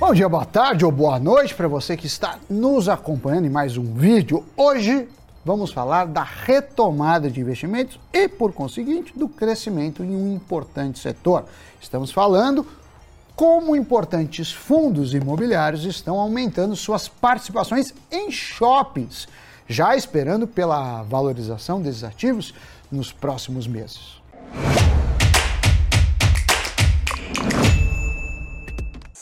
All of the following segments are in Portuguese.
Bom dia, boa tarde ou boa noite para você que está nos acompanhando em mais um vídeo. Hoje vamos falar da retomada de investimentos e, por conseguinte, do crescimento em um importante setor. Estamos falando como importantes fundos imobiliários estão aumentando suas participações em shoppings, já esperando pela valorização desses ativos nos próximos meses.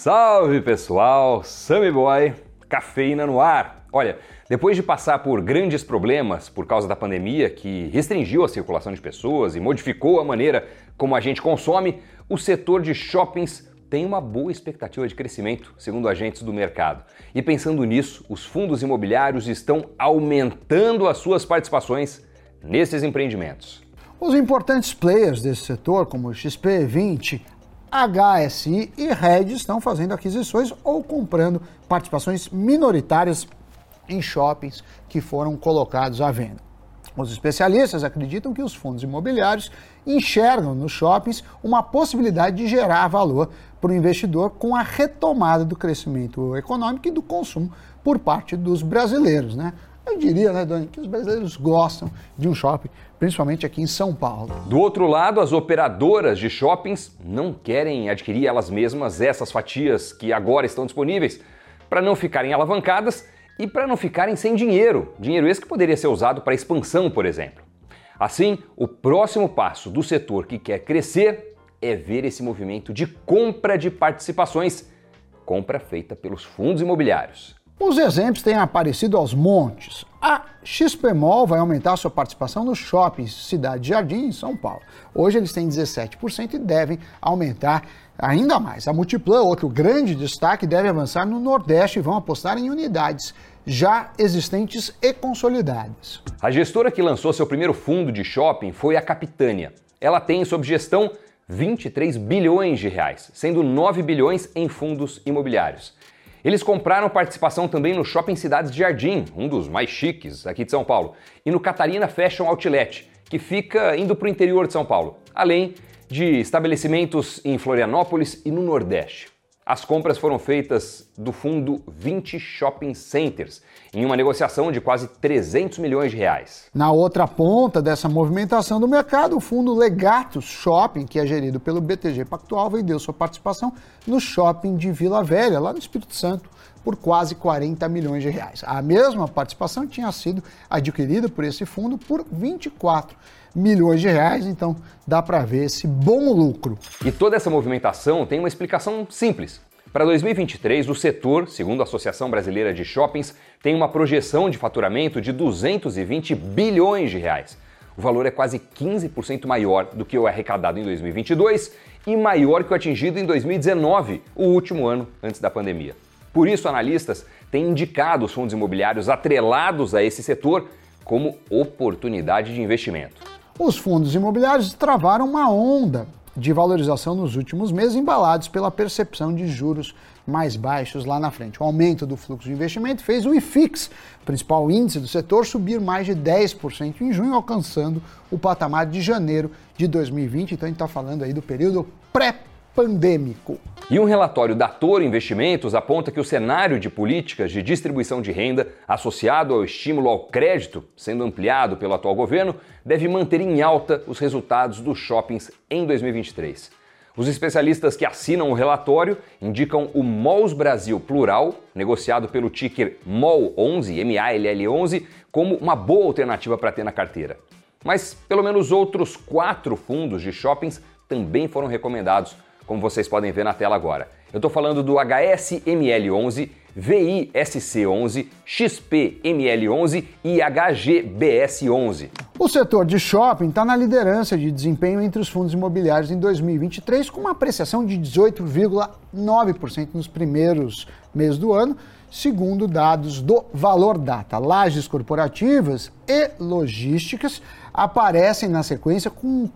Salve pessoal, Sammy Boy, cafeína no ar. Olha, depois de passar por grandes problemas por causa da pandemia que restringiu a circulação de pessoas e modificou a maneira como a gente consome, o setor de shoppings tem uma boa expectativa de crescimento, segundo agentes do mercado. E pensando nisso, os fundos imobiliários estão aumentando as suas participações nesses empreendimentos. Os importantes players desse setor, como XP20, HSI e Red, estão fazendo aquisições ou comprando participações minoritárias em shoppings que foram colocados à venda. Os especialistas acreditam que os fundos imobiliários enxergam nos shoppings uma possibilidade de gerar valor para o investidor com a retomada do crescimento econômico e do consumo por parte dos brasileiros. Né? Eu diria, né, Dani, que os brasileiros gostam de um shopping, principalmente aqui em São Paulo. Do outro lado, as operadoras de shoppings não querem adquirir elas mesmas essas fatias que agora estão disponíveis para não ficarem alavancadas e para não ficarem sem dinheiro. Dinheiro esse que poderia ser usado para expansão, por exemplo. Assim, o próximo passo do setor que quer crescer é ver esse movimento de compra de participações, compra feita pelos fundos imobiliários. Os exemplos têm aparecido aos montes. A XPMOL vai aumentar sua participação nos shoppings Cidade Jardim, em São Paulo. Hoje eles têm 17% e devem aumentar ainda mais. A Multiplan, outro grande destaque, deve avançar no Nordeste e vão apostar em unidades já existentes e consolidadas. A gestora que lançou seu primeiro fundo de shopping foi a Capitânia. Ela tem sob gestão 23 bilhões de reais, sendo 9 bilhões em fundos imobiliários. Eles compraram participação também no Shopping Cidades de Jardim, um dos mais chiques aqui de São Paulo, e no Catarina Fashion Outlet, que fica indo para o interior de São Paulo, além de estabelecimentos em Florianópolis e no Nordeste. As compras foram feitas do fundo 20 Shopping Centers, em uma negociação de quase 300 milhões de reais. Na outra ponta dessa movimentação do mercado, o fundo Legatus Shopping, que é gerido pelo BTG Pactual, vendeu sua participação no shopping de Vila Velha, lá no Espírito Santo, por quase 40 milhões de reais. A mesma participação tinha sido adquirida por esse fundo por 24 milhões de reais, então dá para ver esse bom lucro. E toda essa movimentação tem uma explicação simples. Para 2023, o setor, segundo a Associação Brasileira de Shoppings, tem uma projeção de faturamento de 220 bilhões de reais. O valor é quase 15% maior do que o arrecadado em 2022 e maior que o atingido em 2019, o último ano antes da pandemia. Por isso, analistas têm indicado os fundos imobiliários atrelados a esse setor como oportunidade de investimento. Os fundos imobiliários travaram uma onda de valorização nos últimos meses, embalados pela percepção de juros mais baixos lá na frente. O aumento do fluxo de investimento fez o IFIX, principal índice do setor, subir mais de 10% em junho, alcançando o patamar de janeiro de 2020. Então a gente está falando aí do período pré pandêmico. E um relatório da Toro Investimentos aponta que o cenário de políticas de distribuição de renda, associado ao estímulo ao crédito, sendo ampliado pelo atual governo, deve manter em alta os resultados dos shoppings em 2023. Os especialistas que assinam o relatório indicam o MOLS Brasil Plural, negociado pelo ticker MOL11, MALL11, como uma boa alternativa para ter na carteira. Mas pelo menos outros quatro fundos de shoppings também foram recomendados como vocês podem ver na tela agora. Eu estou falando do HSML11, VISC11, XPML11 e HGBS11. O setor de shopping está na liderança de desempenho entre os fundos imobiliários em 2023, com uma apreciação de 18,9% nos primeiros meses do ano, segundo dados do Valor Data. Lajes corporativas e logísticas aparecem na sequência com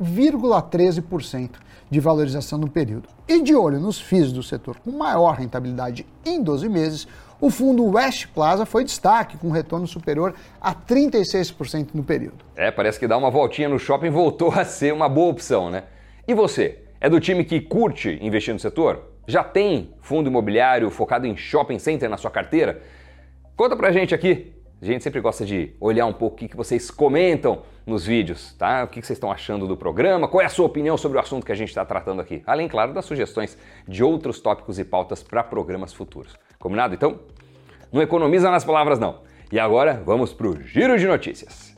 15,13% de valorização no período. E de olho nos FIIs do setor com maior rentabilidade em 12 meses, o fundo West Plaza foi destaque, com retorno superior a 36% no período. É, parece que dar uma voltinha no shopping voltou a ser uma boa opção, né? E você? É do time que curte investir no setor? Já tem fundo imobiliário focado em shopping center na sua carteira? Conta pra gente aqui. A gente sempre gosta de olhar um pouco o que vocês comentam nos vídeos, tá? O que vocês estão achando do programa, qual é a sua opinião sobre o assunto que a gente está tratando aqui. Além, claro, das sugestões de outros tópicos e pautas para programas futuros. Combinado? Então, não economiza nas palavras, não. E agora, vamos para o Giro de Notícias.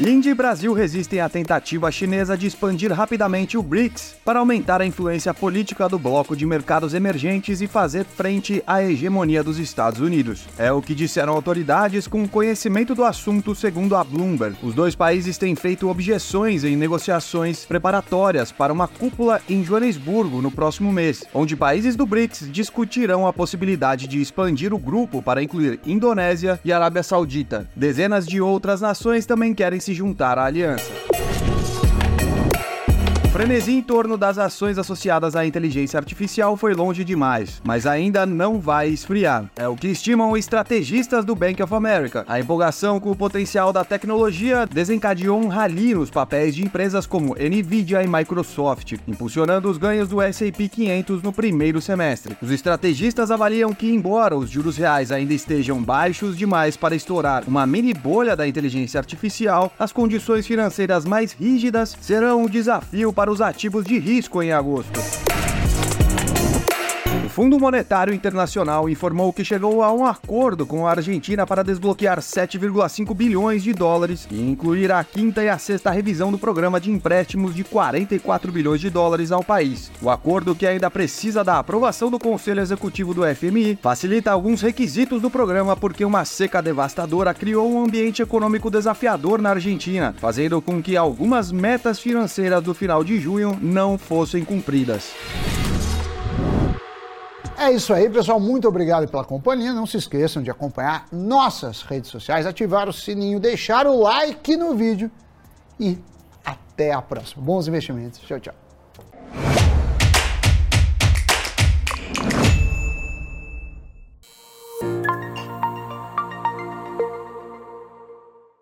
Índia e Brasil resistem à tentativa chinesa de expandir rapidamente o BRICS para aumentar a influência política do bloco de mercados emergentes e fazer frente à hegemonia dos Estados Unidos. É o que disseram autoridades com conhecimento do assunto, segundo a Bloomberg. Os dois países têm feito objeções em negociações preparatórias para uma cúpula em Joanesburgo no próximo mês, onde países do BRICS discutirão a possibilidade de expandir o grupo para incluir Indonésia e Arábia Saudita. Dezenas de outras nações também querem se se juntar à aliança frenesi em torno das ações associadas à inteligência artificial foi longe demais, mas ainda não vai esfriar. É o que estimam estrategistas do Bank of America. A empolgação com o potencial da tecnologia desencadeou um rally nos papéis de empresas como Nvidia e Microsoft, impulsionando os ganhos do S&P 500 no primeiro semestre. Os estrategistas avaliam que, embora os juros reais ainda estejam baixos demais para estourar uma mini bolha da inteligência artificial, as condições financeiras mais rígidas serão um desafio para os ativos de risco em agosto. Fundo Monetário Internacional informou que chegou a um acordo com a Argentina para desbloquear 7,5 bilhões de dólares e incluir a quinta e a sexta revisão do programa de empréstimos de 44 bilhões de dólares ao país. O acordo, que ainda precisa da aprovação do Conselho Executivo do FMI, facilita alguns requisitos do programa porque uma seca devastadora criou um ambiente econômico desafiador na Argentina, fazendo com que algumas metas financeiras do final de junho não fossem cumpridas. É isso aí, pessoal. Muito obrigado pela companhia. Não se esqueçam de acompanhar nossas redes sociais, ativar o sininho, deixar o like no vídeo e até a próxima. Bons investimentos. Tchau, tchau.